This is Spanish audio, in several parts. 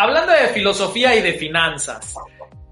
hablando de filosofía y de finanzas,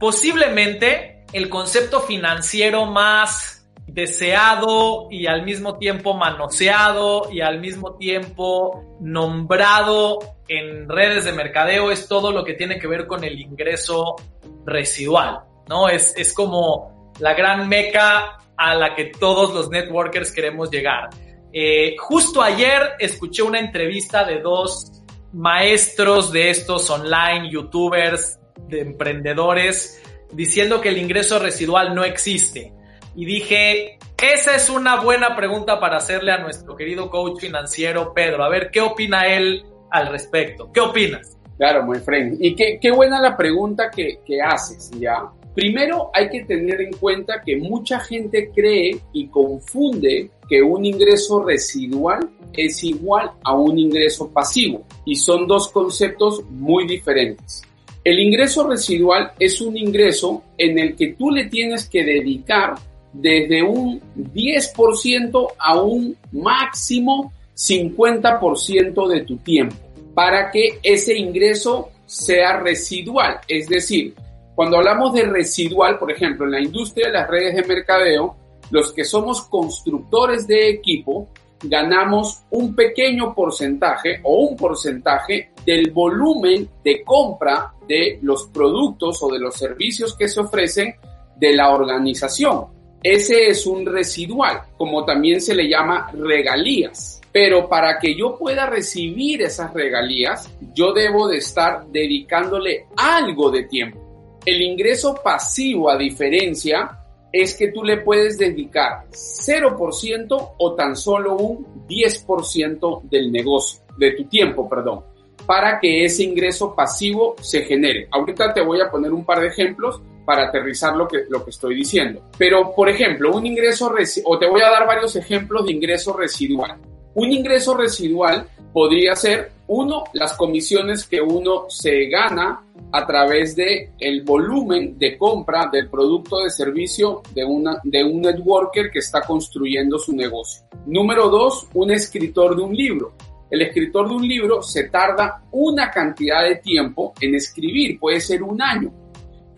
posiblemente el concepto financiero más deseado y al mismo tiempo manoseado y al mismo tiempo nombrado en redes de mercadeo es todo lo que tiene que ver con el ingreso residual, ¿no? Es, es como la gran meca a la que todos los networkers queremos llegar. Eh, justo ayer escuché una entrevista de dos maestros de estos online, youtubers, de emprendedores, diciendo que el ingreso residual no existe y dije, esa es una buena pregunta para hacerle a nuestro querido coach financiero Pedro. A ver, ¿qué opina él al respecto? ¿Qué opinas? Claro, my friend. Y qué, buena la pregunta que haces, ya. Primero hay que tener en cuenta que mucha gente cree y confunde que un ingreso residual es igual a un ingreso pasivo y son dos conceptos muy diferentes. El ingreso residual es un ingreso en el que tú le tienes que dedicar desde un 10% a un máximo 50% de tu tiempo para que ese ingreso sea residual. Es decir, cuando hablamos de residual, por ejemplo, en la industria de las redes de mercadeo, los que somos constructores de equipo, ganamos un pequeño porcentaje o un porcentaje del volumen de compra de los productos o de los servicios que se ofrecen de la organización. Ese es un residual, como también se le llama regalías. Pero para que yo pueda recibir esas regalías, yo debo de estar dedicándole algo de tiempo. El ingreso pasivo, a diferencia, es que tú le puedes dedicar 0% o tan solo un 10% del negocio, de tu tiempo, perdón, para que ese ingreso pasivo se genere. Ahorita te voy a poner un par de ejemplos para aterrizar lo que, lo que estoy diciendo. Pero, por ejemplo, un ingreso, o te voy a dar varios ejemplos de ingreso residual. Un ingreso residual podría ser, uno, las comisiones que uno se gana a través de el volumen de compra del producto de servicio de, una, de un networker que está construyendo su negocio. Número dos, un escritor de un libro. El escritor de un libro se tarda una cantidad de tiempo en escribir, puede ser un año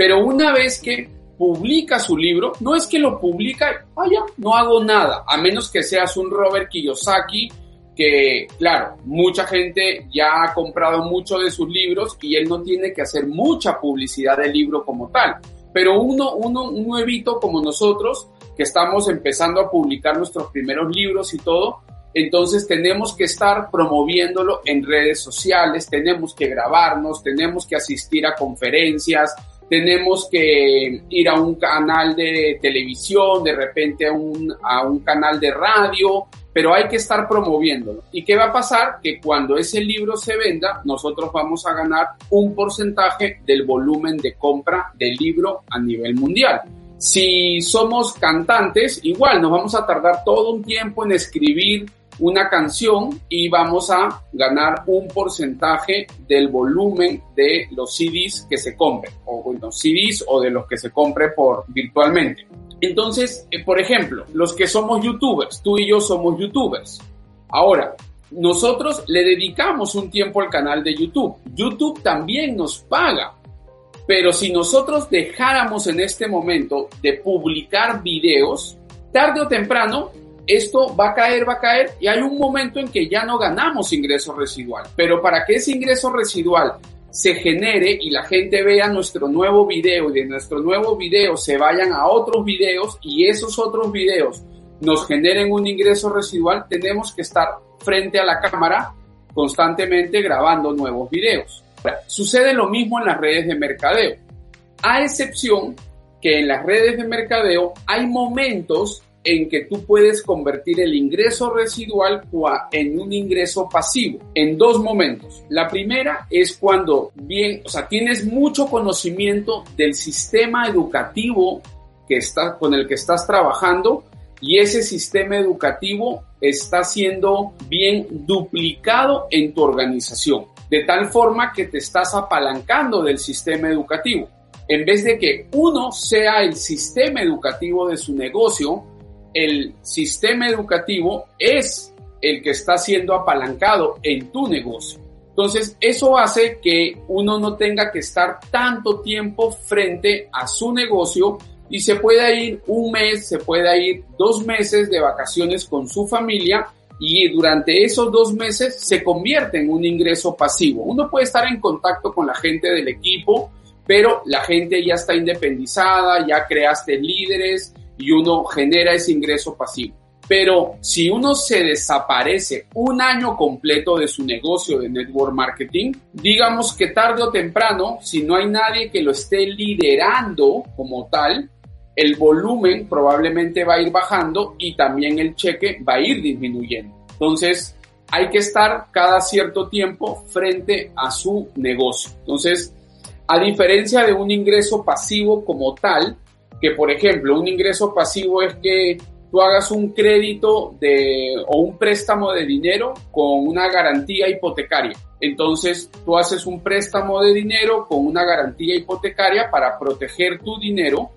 pero una vez que publica su libro, no es que lo publica, vaya, no hago nada, a menos que seas un Robert Kiyosaki, que claro, mucha gente ya ha comprado mucho de sus libros y él no tiene que hacer mucha publicidad del libro como tal. Pero uno, uno, un nuevito como nosotros, que estamos empezando a publicar nuestros primeros libros y todo, entonces tenemos que estar promoviéndolo en redes sociales, tenemos que grabarnos, tenemos que asistir a conferencias, tenemos que ir a un canal de televisión, de repente a un, a un canal de radio, pero hay que estar promoviéndolo. ¿Y qué va a pasar? Que cuando ese libro se venda, nosotros vamos a ganar un porcentaje del volumen de compra del libro a nivel mundial. Si somos cantantes, igual nos vamos a tardar todo un tiempo en escribir una canción y vamos a ganar un porcentaje del volumen de los CDs que se compren, o bueno, CDs o de los que se compre por virtualmente. Entonces, eh, por ejemplo, los que somos youtubers, tú y yo somos youtubers. Ahora, nosotros le dedicamos un tiempo al canal de YouTube. YouTube también nos paga. Pero si nosotros dejáramos en este momento de publicar videos, tarde o temprano esto va a caer, va a caer y hay un momento en que ya no ganamos ingreso residual. Pero para que ese ingreso residual se genere y la gente vea nuestro nuevo video y de nuestro nuevo video se vayan a otros videos y esos otros videos nos generen un ingreso residual, tenemos que estar frente a la cámara constantemente grabando nuevos videos. Sucede lo mismo en las redes de mercadeo, a excepción que en las redes de mercadeo hay momentos en que tú puedes convertir el ingreso residual en un ingreso pasivo en dos momentos. La primera es cuando bien, o sea, tienes mucho conocimiento del sistema educativo que está, con el que estás trabajando y ese sistema educativo está siendo bien duplicado en tu organización, de tal forma que te estás apalancando del sistema educativo. En vez de que uno sea el sistema educativo de su negocio, el sistema educativo es el que está siendo apalancado en tu negocio. Entonces, eso hace que uno no tenga que estar tanto tiempo frente a su negocio y se pueda ir un mes, se pueda ir dos meses de vacaciones con su familia y durante esos dos meses se convierte en un ingreso pasivo. Uno puede estar en contacto con la gente del equipo, pero la gente ya está independizada, ya creaste líderes y uno genera ese ingreso pasivo. Pero si uno se desaparece un año completo de su negocio de network marketing, digamos que tarde o temprano, si no hay nadie que lo esté liderando como tal, el volumen probablemente va a ir bajando y también el cheque va a ir disminuyendo. Entonces, hay que estar cada cierto tiempo frente a su negocio. Entonces, a diferencia de un ingreso pasivo como tal, que por ejemplo, un ingreso pasivo es que tú hagas un crédito de, o un préstamo de dinero con una garantía hipotecaria. Entonces, tú haces un préstamo de dinero con una garantía hipotecaria para proteger tu dinero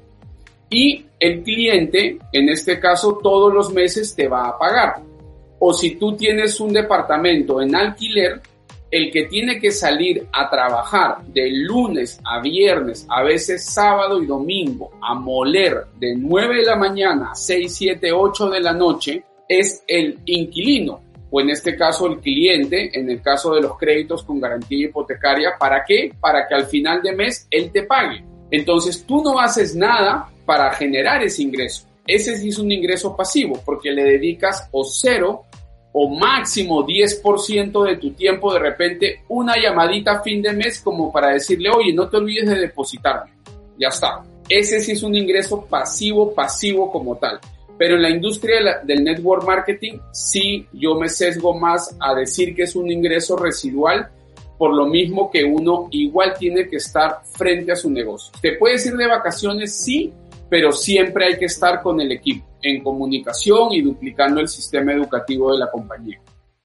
y el cliente, en este caso, todos los meses te va a pagar. O si tú tienes un departamento en alquiler, el que tiene que salir a trabajar de lunes a viernes, a veces sábado y domingo, a moler de 9 de la mañana a 6, 7, 8 de la noche, es el inquilino, o en este caso el cliente, en el caso de los créditos con garantía hipotecaria, ¿para qué? Para que al final de mes él te pague. Entonces tú no haces nada para generar ese ingreso. Ese sí es un ingreso pasivo porque le dedicas o cero o máximo 10% de tu tiempo de repente una llamadita fin de mes como para decirle, oye, no te olvides de depositarme. Ya está. Ese sí es un ingreso pasivo, pasivo como tal. Pero en la industria del network marketing, sí yo me sesgo más a decir que es un ingreso residual, por lo mismo que uno igual tiene que estar frente a su negocio. ¿Te puedes ir de vacaciones? Sí, pero siempre hay que estar con el equipo en comunicación y duplicando el sistema educativo de la compañía.